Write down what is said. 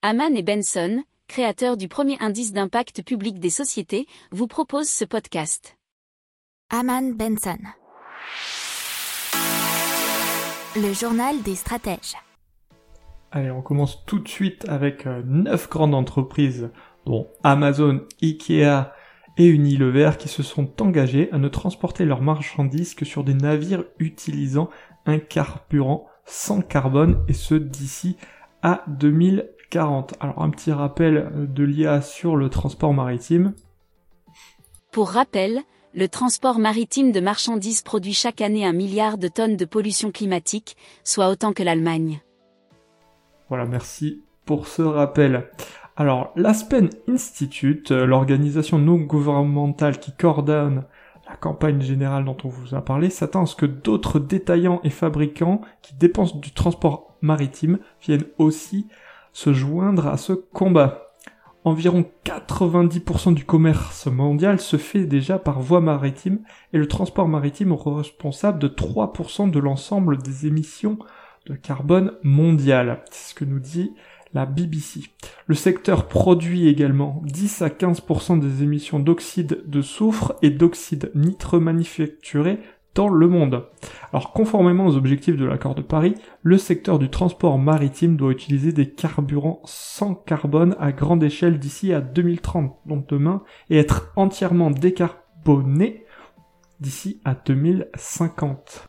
Haman et Benson, créateurs du premier indice d'impact public des sociétés, vous proposent ce podcast. Haman Benson. Le journal des stratèges. Allez, on commence tout de suite avec euh, neuf grandes entreprises, dont Amazon, Ikea et Unilever, qui se sont engagées à ne transporter leurs marchandises que sur des navires utilisant un carburant sans carbone, et ce d'ici à 2040. Alors un petit rappel de l'IA sur le transport maritime. Pour rappel, le transport maritime de marchandises produit chaque année un milliard de tonnes de pollution climatique, soit autant que l'Allemagne. Voilà, merci pour ce rappel. Alors, l'Aspen Institute, l'organisation non gouvernementale qui coordonne la campagne générale dont on vous a parlé, s'attend à ce que d'autres détaillants et fabricants qui dépensent du transport maritime viennent aussi se joindre à ce combat. Environ 90% du commerce mondial se fait déjà par voie maritime et le transport maritime est responsable de 3% de l'ensemble des émissions de carbone mondiales. C'est ce que nous dit la BBC. Le secteur produit également 10 à 15% des émissions d'oxyde de soufre et d'oxyde nitreux manufacturés le monde. Alors conformément aux objectifs de l'accord de Paris, le secteur du transport maritime doit utiliser des carburants sans carbone à grande échelle d'ici à 2030, donc demain, et être entièrement décarboné d'ici à 2050.